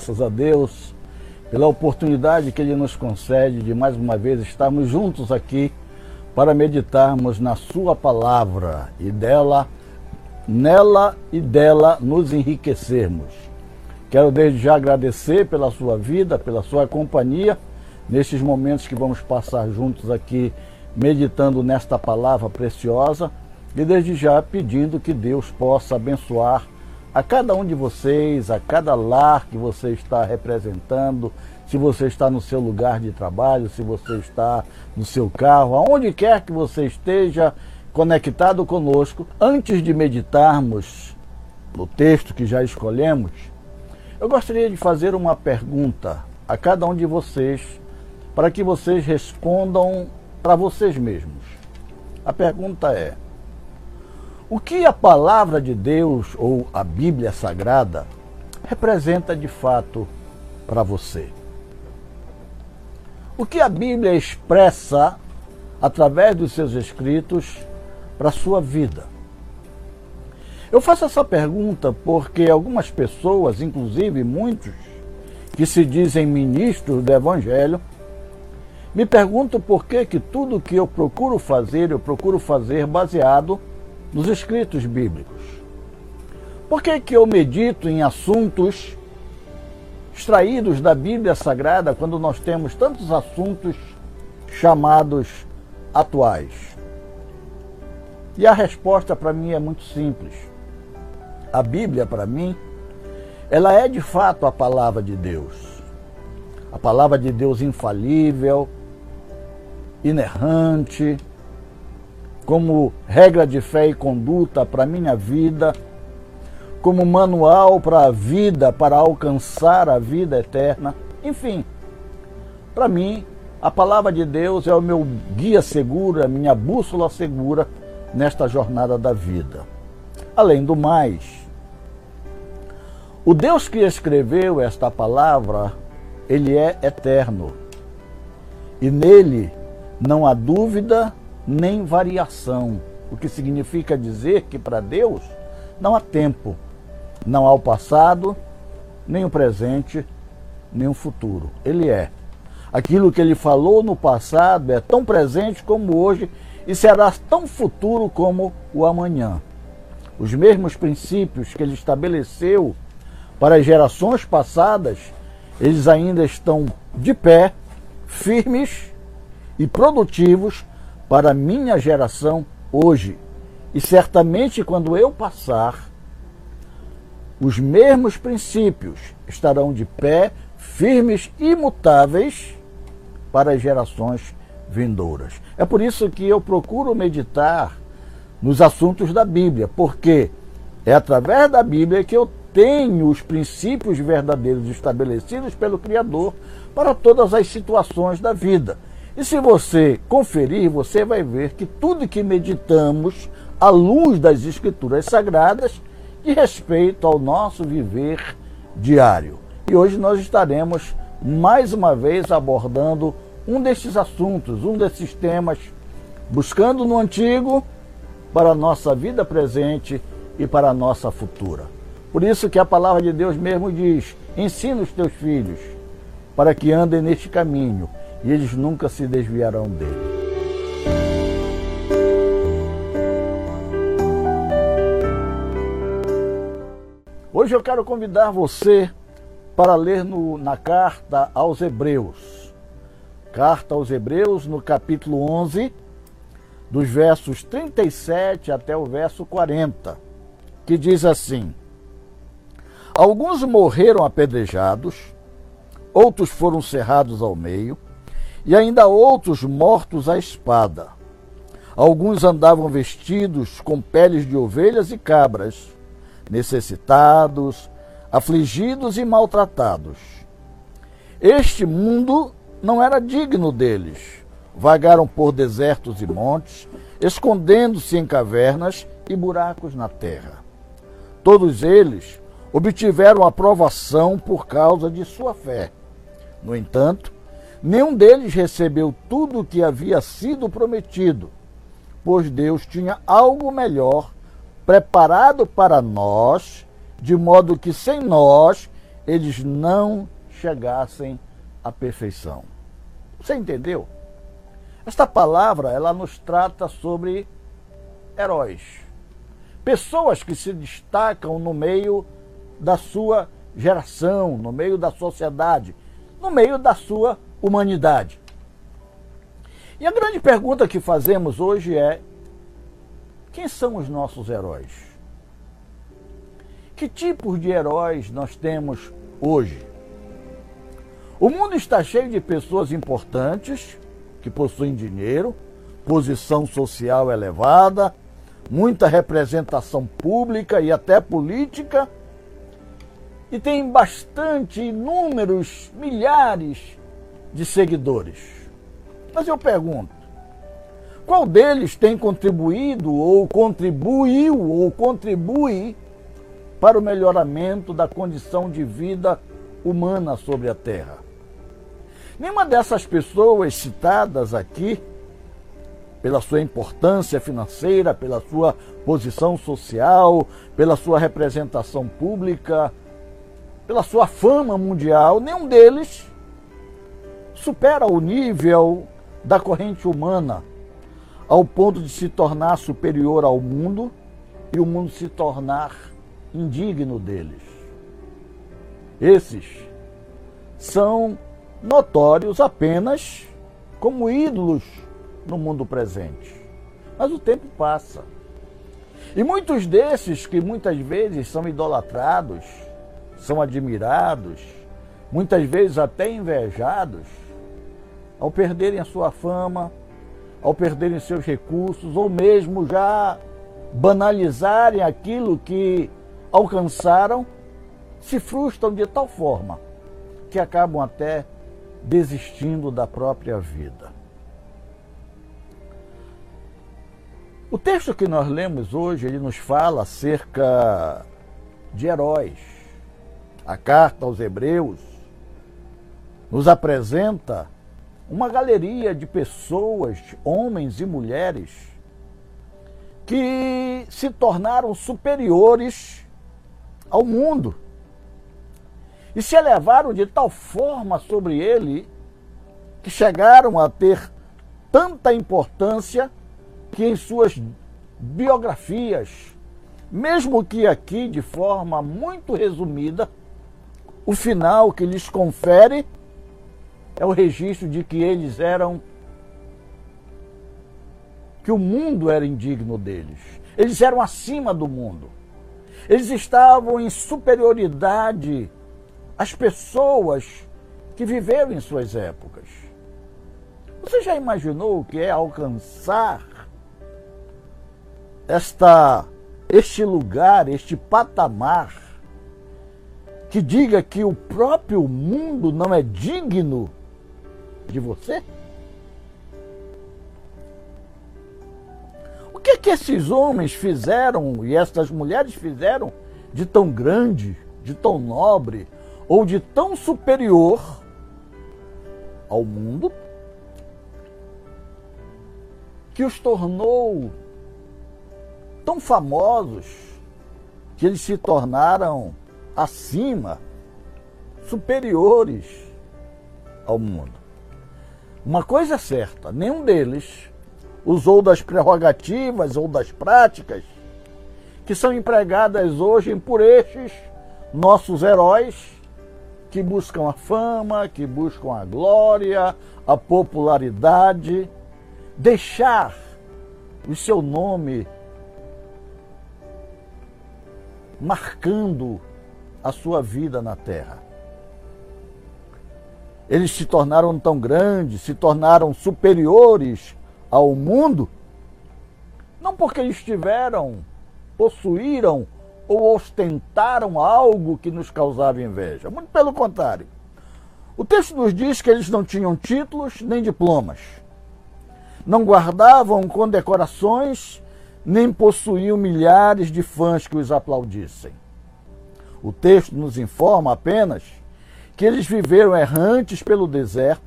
Graças a Deus pela oportunidade que Ele nos concede de mais uma vez estarmos juntos aqui para meditarmos na Sua palavra e dela, nela e dela nos enriquecermos. Quero desde já agradecer pela sua vida, pela sua companhia, nestes momentos que vamos passar juntos aqui, meditando nesta palavra preciosa, e desde já pedindo que Deus possa abençoar a cada um de vocês, a cada lar que você está representando, se você está no seu lugar de trabalho, se você está no seu carro, aonde quer que você esteja conectado conosco, antes de meditarmos no texto que já escolhemos, eu gostaria de fazer uma pergunta a cada um de vocês, para que vocês respondam para vocês mesmos. A pergunta é: o que a palavra de Deus ou a Bíblia Sagrada representa de fato para você? O que a Bíblia expressa através dos seus escritos para a sua vida? Eu faço essa pergunta porque algumas pessoas, inclusive muitos que se dizem ministros do Evangelho, me perguntam por que, que tudo que eu procuro fazer, eu procuro fazer baseado nos escritos bíblicos. Por que, que eu medito em assuntos extraídos da Bíblia Sagrada quando nós temos tantos assuntos chamados atuais? E a resposta para mim é muito simples a Bíblia, para mim, ela é de fato a palavra de Deus. A palavra de Deus infalível, inerrante, como regra de fé e conduta para a minha vida, como manual para a vida, para alcançar a vida eterna. Enfim, para mim, a palavra de Deus é o meu guia seguro, a minha bússola segura nesta jornada da vida. Além do mais, o Deus que escreveu esta palavra, ele é eterno. E nele não há dúvida nem variação, o que significa dizer que para Deus não há tempo, não há o passado, nem o presente, nem o futuro. Ele é. Aquilo que ele falou no passado é tão presente como hoje e será tão futuro como o amanhã. Os mesmos princípios que ele estabeleceu para as gerações passadas, eles ainda estão de pé, firmes e produtivos para minha geração hoje. E certamente quando eu passar, os mesmos princípios estarão de pé, firmes e imutáveis para as gerações vindouras. É por isso que eu procuro meditar nos assuntos da Bíblia, porque é através da Bíblia que eu tenho os princípios verdadeiros estabelecidos pelo Criador para todas as situações da vida. E se você conferir, você vai ver que tudo que meditamos à luz das Escrituras Sagradas de respeito ao nosso viver diário. E hoje nós estaremos mais uma vez abordando um desses assuntos, um desses temas, buscando no antigo para a nossa vida presente e para a nossa futura. Por isso que a palavra de Deus mesmo diz: ensina os teus filhos para que andem neste caminho e eles nunca se desviarão dele. Hoje eu quero convidar você para ler no, na carta aos Hebreus. Carta aos Hebreus, no capítulo 11, dos versos 37 até o verso 40, que diz assim: Alguns morreram apedrejados, outros foram cerrados ao meio, e ainda outros mortos à espada. Alguns andavam vestidos com peles de ovelhas e cabras, necessitados, afligidos e maltratados. Este mundo não era digno deles. Vagaram por desertos e montes, escondendo-se em cavernas e buracos na terra. Todos eles obtiveram aprovação por causa de sua fé. No entanto, nenhum deles recebeu tudo o que havia sido prometido, pois Deus tinha algo melhor preparado para nós, de modo que sem nós eles não chegassem à perfeição. Você entendeu? Esta palavra, ela nos trata sobre heróis. Pessoas que se destacam no meio da sua geração, no meio da sociedade, no meio da sua humanidade. E a grande pergunta que fazemos hoje é: quem são os nossos heróis? Que tipos de heróis nós temos hoje? O mundo está cheio de pessoas importantes que possuem dinheiro, posição social elevada, muita representação pública e até política, e tem bastante, inúmeros, milhares de seguidores. Mas eu pergunto, qual deles tem contribuído ou contribuiu ou contribui para o melhoramento da condição de vida humana sobre a Terra? Nenhuma dessas pessoas citadas aqui, pela sua importância financeira, pela sua posição social, pela sua representação pública, pela sua fama mundial, nenhum deles supera o nível da corrente humana ao ponto de se tornar superior ao mundo e o mundo se tornar indigno deles. Esses são notórios apenas como ídolos no mundo presente. Mas o tempo passa. E muitos desses que muitas vezes são idolatrados, são admirados, muitas vezes até invejados, ao perderem a sua fama, ao perderem seus recursos, ou mesmo já banalizarem aquilo que alcançaram, se frustram de tal forma que acabam até desistindo da própria vida. O texto que nós lemos hoje, ele nos fala acerca de heróis. A carta aos Hebreus nos apresenta uma galeria de pessoas, homens e mulheres, que se tornaram superiores ao mundo e se elevaram de tal forma sobre ele que chegaram a ter tanta importância que em suas biografias, mesmo que aqui de forma muito resumida, o final que lhes confere é o registro de que eles eram que o mundo era indigno deles. Eles eram acima do mundo. Eles estavam em superioridade as pessoas que viveram em suas épocas. Você já imaginou o que é alcançar esta este lugar, este patamar que diga que o próprio mundo não é digno de você? O que é que esses homens fizeram e estas mulheres fizeram de tão grande, de tão nobre, ou de tão superior ao mundo que os tornou tão famosos que eles se tornaram acima, superiores ao mundo. Uma coisa é certa, nenhum deles usou das prerrogativas ou das práticas que são empregadas hoje por estes nossos heróis que buscam a fama, que buscam a glória, a popularidade, deixar o seu nome marcando a sua vida na terra. Eles se tornaram tão grandes, se tornaram superiores ao mundo, não porque eles tiveram, possuíram ou ostentaram algo que nos causava inveja. Muito pelo contrário. O texto nos diz que eles não tinham títulos nem diplomas, não guardavam condecorações, nem possuíam milhares de fãs que os aplaudissem. O texto nos informa apenas que eles viveram errantes pelo deserto,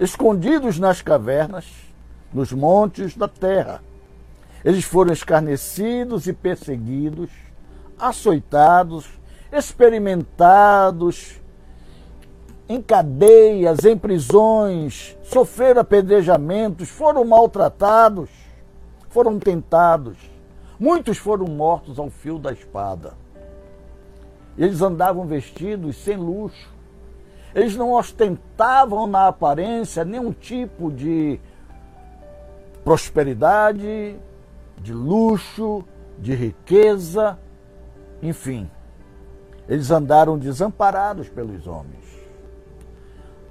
escondidos nas cavernas, nos montes da terra. Eles foram escarnecidos e perseguidos, açoitados, experimentados, em cadeias, em prisões, sofreram apedrejamentos, foram maltratados, foram tentados. Muitos foram mortos ao fio da espada. Eles andavam vestidos sem luxo. Eles não ostentavam na aparência nenhum tipo de prosperidade, de luxo, de riqueza, enfim. Eles andaram desamparados pelos homens.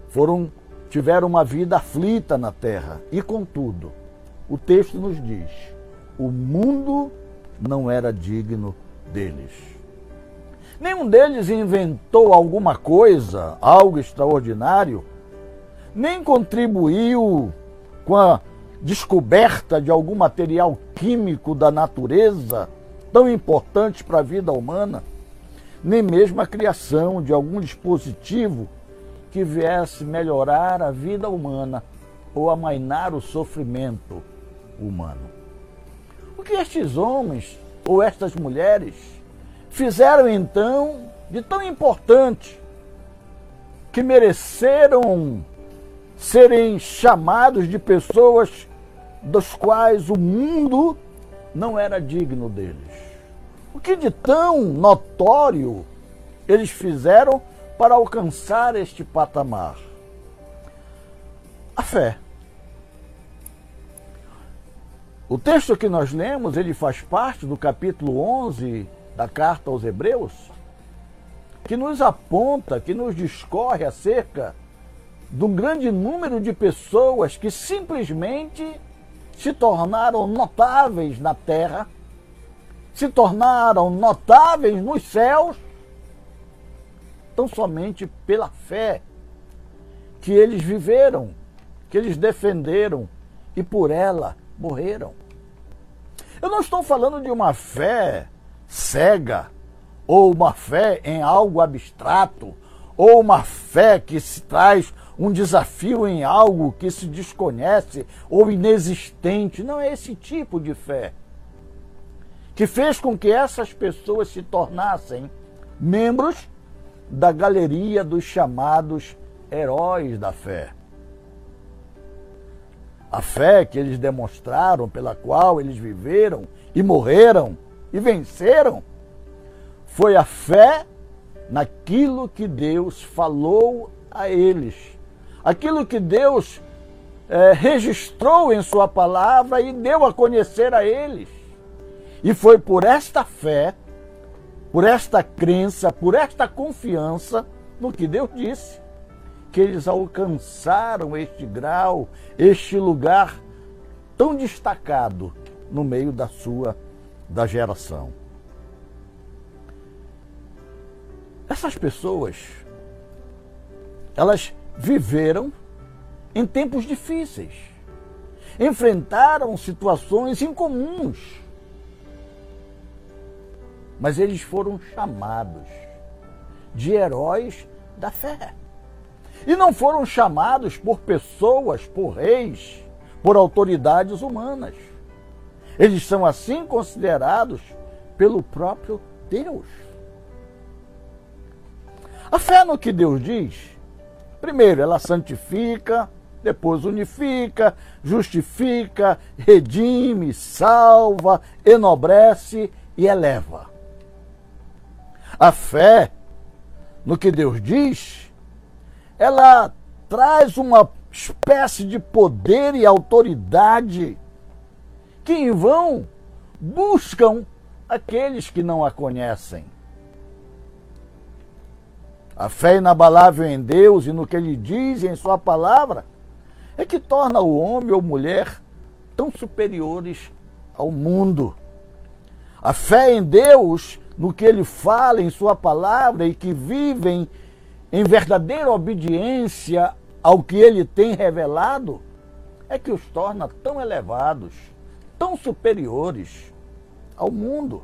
Foram tiveram uma vida aflita na terra e contudo, o texto nos diz: o mundo não era digno deles. Nenhum deles inventou alguma coisa, algo extraordinário, nem contribuiu com a descoberta de algum material químico da natureza tão importante para a vida humana, nem mesmo a criação de algum dispositivo que viesse melhorar a vida humana ou amainar o sofrimento humano. O que estes homens ou estas mulheres fizeram então de tão importante que mereceram serem chamados de pessoas dos quais o mundo não era digno deles. O que de tão notório eles fizeram para alcançar este patamar? A fé. O texto que nós lemos, ele faz parte do capítulo 11 da carta aos Hebreus, que nos aponta, que nos discorre acerca do grande número de pessoas que simplesmente se tornaram notáveis na terra, se tornaram notáveis nos céus, tão somente pela fé que eles viveram, que eles defenderam e por ela morreram. Eu não estou falando de uma fé cega ou uma fé em algo abstrato ou uma fé que se traz um desafio em algo que se desconhece ou inexistente. Não é esse tipo de fé que fez com que essas pessoas se tornassem membros da galeria dos chamados heróis da fé. A fé que eles demonstraram, pela qual eles viveram e morreram e venceram, foi a fé naquilo que Deus falou a eles aquilo que Deus é, registrou em Sua palavra e deu a conhecer a eles. E foi por esta fé, por esta crença, por esta confiança no que Deus disse, que eles alcançaram este grau, este lugar tão destacado no meio da sua da geração. Essas pessoas, elas viveram em tempos difíceis, enfrentaram situações incomuns, mas eles foram chamados de heróis da fé. E não foram chamados por pessoas, por reis, por autoridades humanas. Eles são assim considerados pelo próprio Deus. A fé no que Deus diz Primeiro, ela santifica, depois unifica, justifica, redime, salva, enobrece e eleva. A fé no que Deus diz, ela traz uma espécie de poder e autoridade que em vão buscam aqueles que não a conhecem. A fé inabalável em Deus e no que Ele diz em Sua palavra é que torna o homem ou mulher tão superiores ao mundo. A fé em Deus, no que Ele fala em Sua palavra e que vivem em verdadeira obediência ao que Ele tem revelado, é que os torna tão elevados, tão superiores ao mundo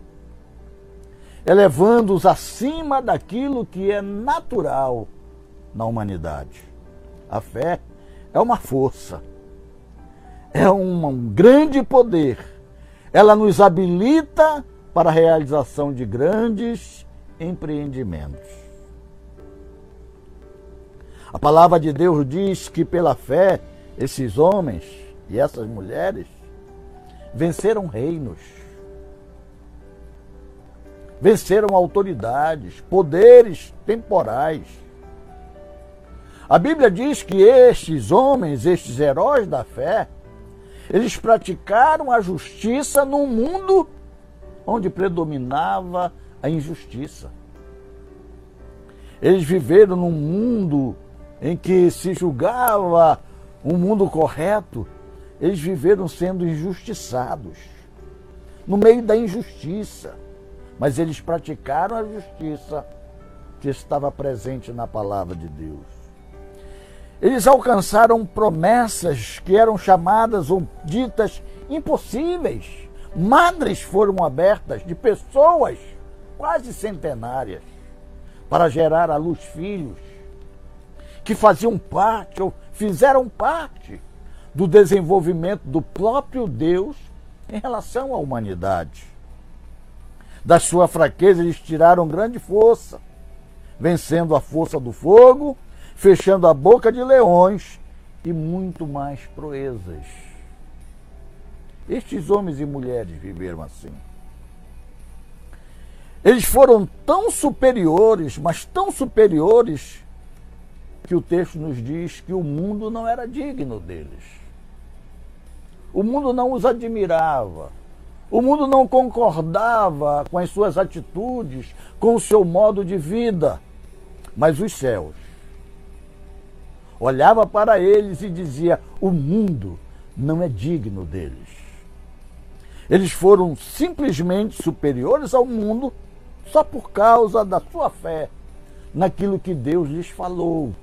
elevando-os acima daquilo que é natural na humanidade. A fé é uma força, é um grande poder. Ela nos habilita para a realização de grandes empreendimentos. A palavra de Deus diz que pela fé esses homens e essas mulheres venceram reinos, venceram autoridades, poderes temporais. A Bíblia diz que estes homens, estes heróis da fé, eles praticaram a justiça num mundo onde predominava a injustiça. Eles viveram num mundo em que se julgava um mundo correto, eles viveram sendo injustiçados, no meio da injustiça. Mas eles praticaram a justiça que estava presente na palavra de Deus. Eles alcançaram promessas que eram chamadas ou ditas impossíveis. Madres foram abertas de pessoas quase centenárias para gerar à luz filhos que faziam parte ou fizeram parte do desenvolvimento do próprio Deus em relação à humanidade. Da sua fraqueza eles tiraram grande força, vencendo a força do fogo, fechando a boca de leões e muito mais proezas. Estes homens e mulheres viveram assim. Eles foram tão superiores, mas tão superiores, que o texto nos diz que o mundo não era digno deles. O mundo não os admirava. O mundo não concordava com as suas atitudes, com o seu modo de vida. Mas os céus olhava para eles e dizia: "O mundo não é digno deles". Eles foram simplesmente superiores ao mundo só por causa da sua fé naquilo que Deus lhes falou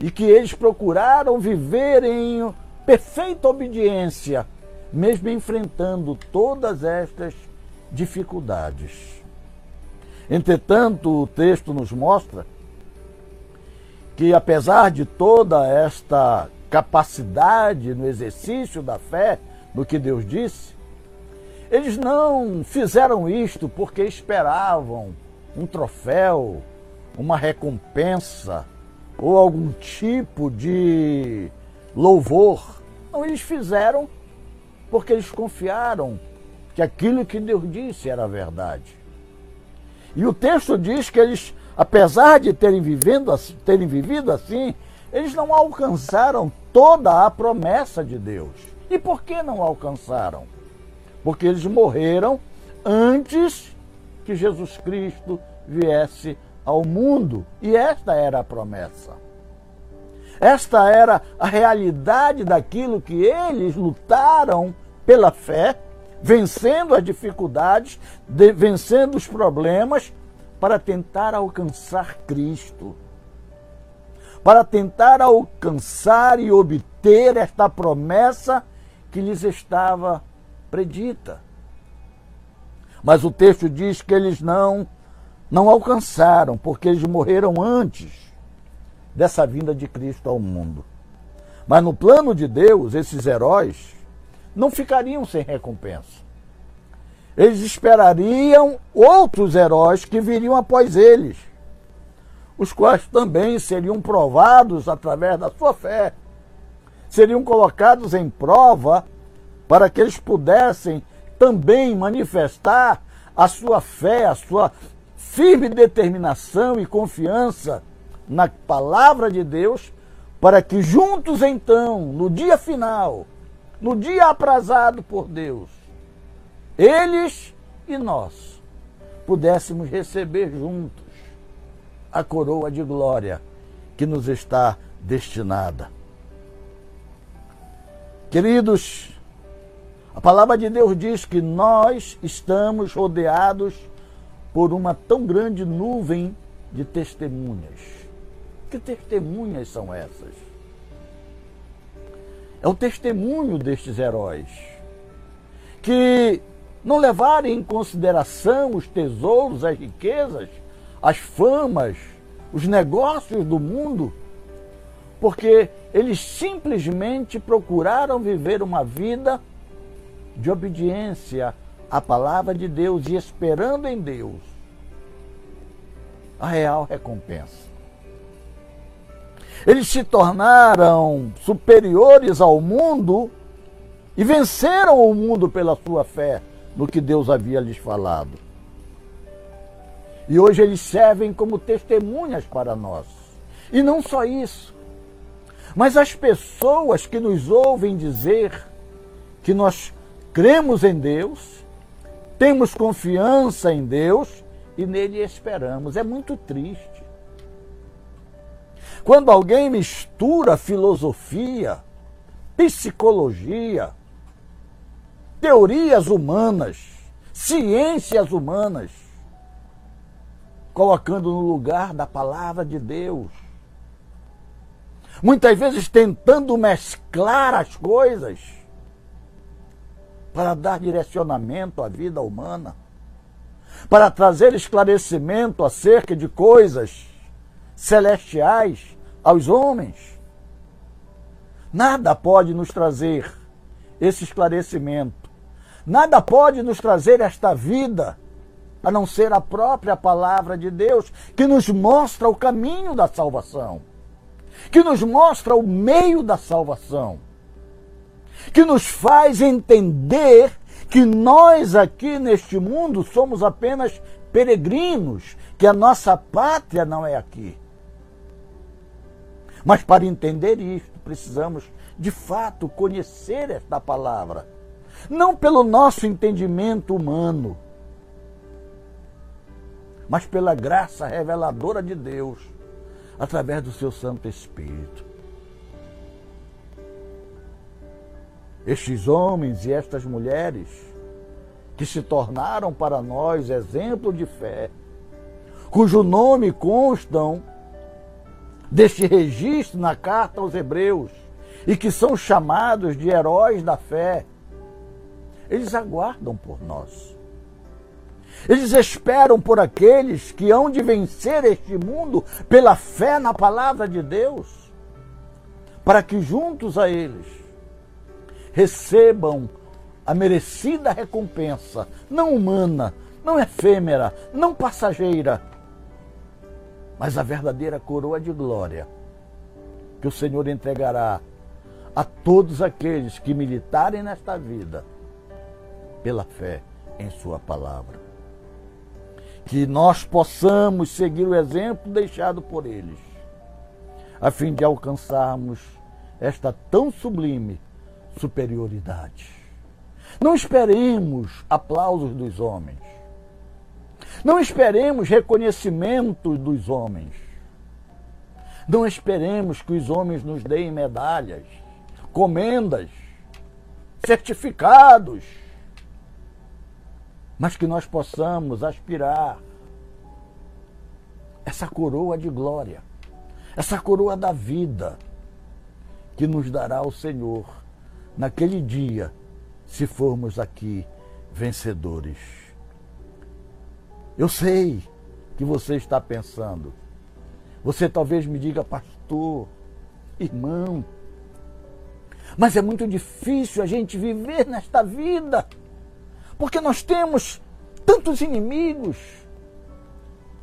e que eles procuraram viver em perfeita obediência, mesmo enfrentando todas estas dificuldades. Entretanto, o texto nos mostra que, apesar de toda esta capacidade no exercício da fé, no que Deus disse, eles não fizeram isto porque esperavam um troféu, uma recompensa ou algum tipo de louvor. Não, eles fizeram porque eles confiaram que aquilo que Deus disse era verdade. E o texto diz que eles, apesar de terem, vivendo, terem vivido assim, eles não alcançaram toda a promessa de Deus. E por que não alcançaram? Porque eles morreram antes que Jesus Cristo viesse ao mundo. E esta era a promessa. Esta era a realidade daquilo que eles lutaram pela fé, vencendo as dificuldades, de, vencendo os problemas, para tentar alcançar Cristo. Para tentar alcançar e obter esta promessa que lhes estava predita. Mas o texto diz que eles não não alcançaram, porque eles morreram antes dessa vinda de Cristo ao mundo. Mas no plano de Deus, esses heróis não ficariam sem recompensa. Eles esperariam outros heróis que viriam após eles, os quais também seriam provados através da sua fé, seriam colocados em prova para que eles pudessem também manifestar a sua fé, a sua firme determinação e confiança na palavra de Deus, para que juntos então, no dia final, no dia aprazado por Deus, eles e nós pudéssemos receber juntos a coroa de glória que nos está destinada. Queridos, a palavra de Deus diz que nós estamos rodeados por uma tão grande nuvem de testemunhas. Que testemunhas são essas? É o testemunho destes heróis que não levaram em consideração os tesouros, as riquezas, as famas, os negócios do mundo, porque eles simplesmente procuraram viver uma vida de obediência à palavra de Deus e esperando em Deus a real recompensa. Eles se tornaram superiores ao mundo e venceram o mundo pela sua fé no que Deus havia lhes falado. E hoje eles servem como testemunhas para nós. E não só isso, mas as pessoas que nos ouvem dizer que nós cremos em Deus, temos confiança em Deus e nele esperamos. É muito triste. Quando alguém mistura filosofia, psicologia, teorias humanas, ciências humanas, colocando no lugar da palavra de Deus. Muitas vezes tentando mesclar as coisas para dar direcionamento à vida humana, para trazer esclarecimento acerca de coisas celestiais aos homens. Nada pode nos trazer esse esclarecimento Nada pode nos trazer esta vida a não ser a própria palavra de Deus, que nos mostra o caminho da salvação, que nos mostra o meio da salvação, que nos faz entender que nós aqui neste mundo somos apenas peregrinos, que a nossa pátria não é aqui. Mas para entender isto, precisamos de fato conhecer esta palavra não pelo nosso entendimento humano, mas pela graça reveladora de Deus, através do seu Santo Espírito. Estes homens e estas mulheres que se tornaram para nós exemplo de fé, cujo nome constam deste registro na carta aos Hebreus e que são chamados de heróis da fé, eles aguardam por nós. Eles esperam por aqueles que hão de vencer este mundo pela fé na palavra de Deus, para que juntos a eles recebam a merecida recompensa, não humana, não efêmera, não passageira, mas a verdadeira coroa de glória que o Senhor entregará a todos aqueles que militarem nesta vida pela fé em Sua palavra. Que nós possamos seguir o exemplo deixado por eles, a fim de alcançarmos esta tão sublime superioridade. Não esperemos aplausos dos homens. Não esperemos reconhecimento dos homens. Não esperemos que os homens nos deem medalhas, comendas, certificados mas que nós possamos aspirar essa coroa de glória, essa coroa da vida que nos dará o Senhor naquele dia, se formos aqui vencedores. Eu sei que você está pensando. Você talvez me diga, pastor, irmão, mas é muito difícil a gente viver nesta vida porque nós temos tantos inimigos,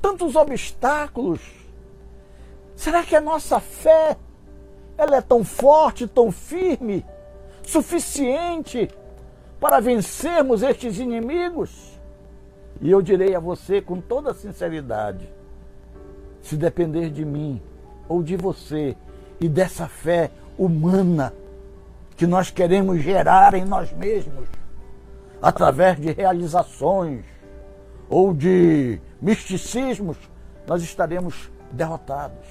tantos obstáculos. Será que a nossa fé ela é tão forte, tão firme, suficiente para vencermos estes inimigos? E eu direi a você com toda sinceridade: se depender de mim ou de você e dessa fé humana que nós queremos gerar em nós mesmos, através de realizações ou de misticismos, nós estaremos derrotados.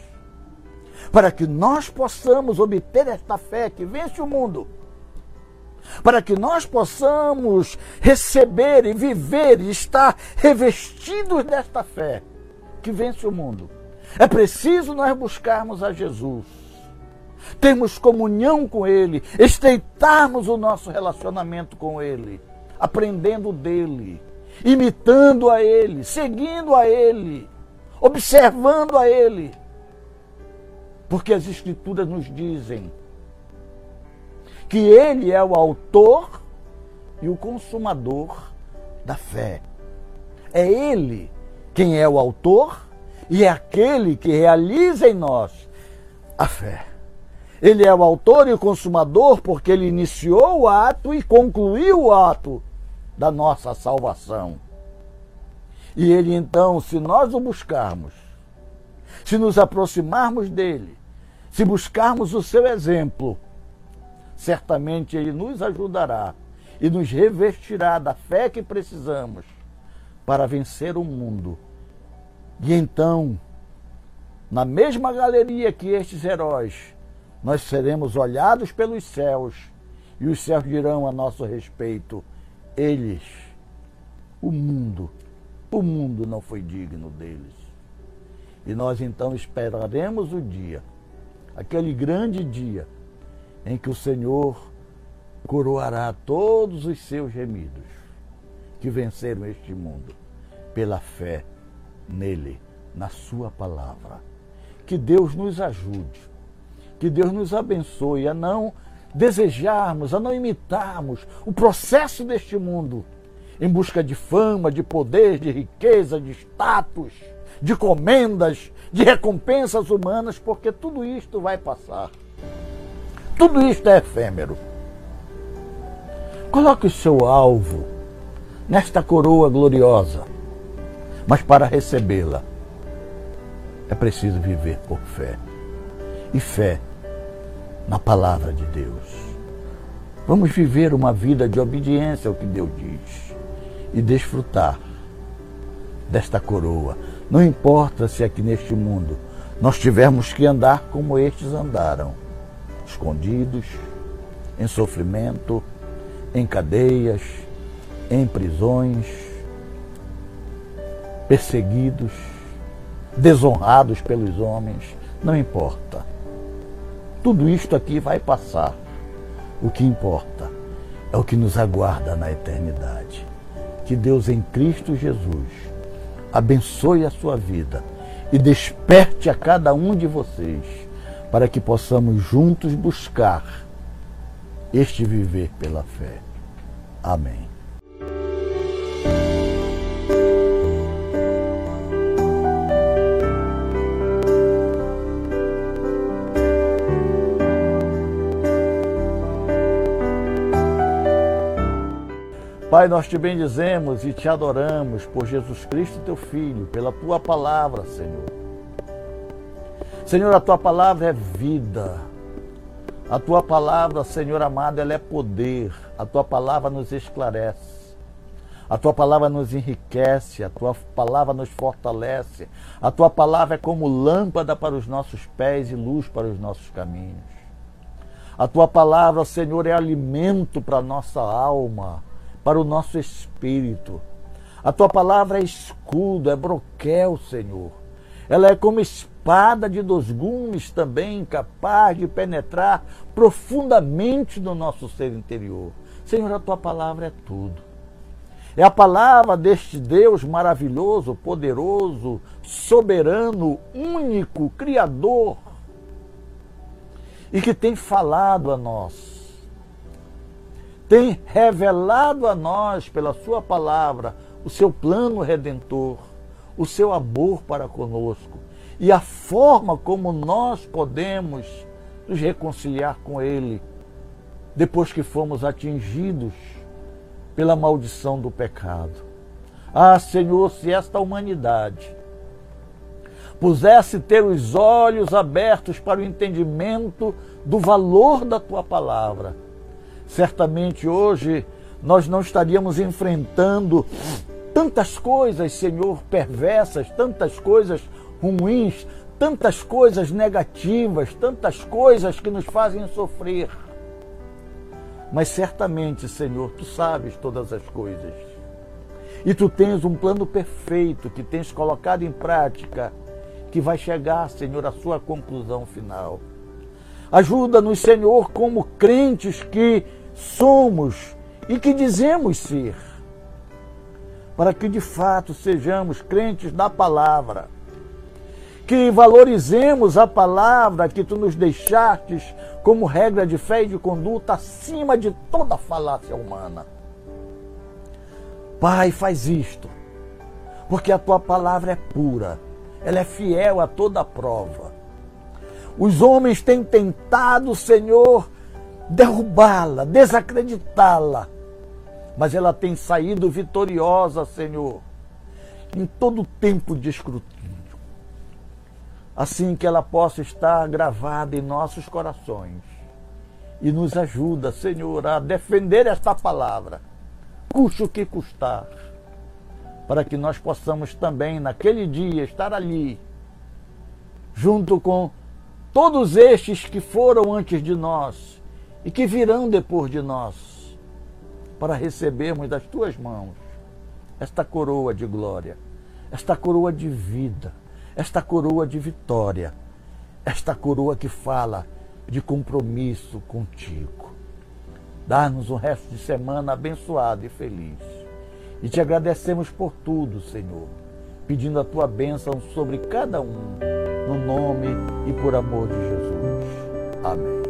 Para que nós possamos obter esta fé que vence o mundo, para que nós possamos receber e viver e estar revestidos desta fé que vence o mundo, é preciso nós buscarmos a Jesus, termos comunhão com Ele, estreitarmos o nosso relacionamento com Ele aprendendo dele, imitando a ele, seguindo a ele, observando a ele. Porque as Escrituras nos dizem que ele é o autor e o consumador da fé. É ele quem é o autor e é aquele que realiza em nós a fé. Ele é o autor e o consumador porque ele iniciou o ato e concluiu o ato da nossa salvação. E ele então, se nós o buscarmos, se nos aproximarmos dele, se buscarmos o seu exemplo, certamente ele nos ajudará e nos revestirá da fé que precisamos para vencer o mundo. E então, na mesma galeria que estes heróis, nós seremos olhados pelos céus e os céus dirão a nosso respeito: eles, o mundo, o mundo não foi digno deles. E nós então esperaremos o dia, aquele grande dia, em que o Senhor coroará todos os seus gemidos que venceram este mundo pela fé nele, na Sua palavra. Que Deus nos ajude, que Deus nos abençoe a não desejarmos, a não imitarmos o processo deste mundo em busca de fama, de poder, de riqueza, de status, de comendas, de recompensas humanas, porque tudo isto vai passar. Tudo isto é efêmero. Coloque o seu alvo nesta coroa gloriosa, mas para recebê-la é preciso viver por fé. E fé na palavra de Deus. Vamos viver uma vida de obediência ao que Deus diz e desfrutar desta coroa. Não importa se aqui neste mundo nós tivermos que andar como estes andaram, escondidos, em sofrimento, em cadeias, em prisões, perseguidos, desonrados pelos homens, não importa. Tudo isto aqui vai passar. O que importa é o que nos aguarda na eternidade. Que Deus em Cristo Jesus abençoe a sua vida e desperte a cada um de vocês para que possamos juntos buscar este viver pela fé. Amém. Pai, nós te bendizemos e te adoramos por Jesus Cristo, teu Filho, pela tua palavra, Senhor. Senhor, a tua palavra é vida. A tua palavra, Senhor amado, ela é poder. A tua palavra nos esclarece. A tua palavra nos enriquece, a tua palavra nos fortalece. A tua palavra é como lâmpada para os nossos pés e luz para os nossos caminhos. A tua palavra, Senhor, é alimento para a nossa alma para o nosso espírito. A tua palavra é escudo, é broquel, Senhor. Ela é como espada de dois gumes também, capaz de penetrar profundamente no nosso ser interior. Senhor, a tua palavra é tudo. É a palavra deste Deus maravilhoso, poderoso, soberano, único, criador, e que tem falado a nós tem revelado a nós, pela Sua palavra, o seu plano redentor, o seu amor para conosco e a forma como nós podemos nos reconciliar com Ele depois que fomos atingidos pela maldição do pecado. Ah, Senhor, se esta humanidade pusesse ter os olhos abertos para o entendimento do valor da tua palavra, Certamente hoje nós não estaríamos enfrentando tantas coisas, Senhor, perversas, tantas coisas ruins, tantas coisas negativas, tantas coisas que nos fazem sofrer. Mas certamente, Senhor, tu sabes todas as coisas. E tu tens um plano perfeito que tens colocado em prática, que vai chegar, Senhor, à sua conclusão final. Ajuda-nos, Senhor, como crentes que somos e que dizemos ser, para que de fato sejamos crentes da palavra, que valorizemos a palavra que tu nos deixastes como regra de fé e de conduta acima de toda falácia humana. Pai, faz isto, porque a tua palavra é pura ela é fiel a toda prova. Os homens têm tentado, Senhor, derrubá-la, desacreditá-la, mas ela tem saído vitoriosa, Senhor, em todo tempo de escrutínio. Assim que ela possa estar gravada em nossos corações. E nos ajuda, Senhor, a defender esta palavra, custe o que custar, para que nós possamos também, naquele dia, estar ali, junto com todos estes que foram antes de nós e que virão depois de nós, para recebermos das tuas mãos esta coroa de glória, esta coroa de vida, esta coroa de vitória, esta coroa que fala de compromisso contigo. Dá-nos um resto de semana abençoado e feliz. E te agradecemos por tudo, Senhor, pedindo a tua bênção sobre cada um, no nome e por amor de Jesus. Amém.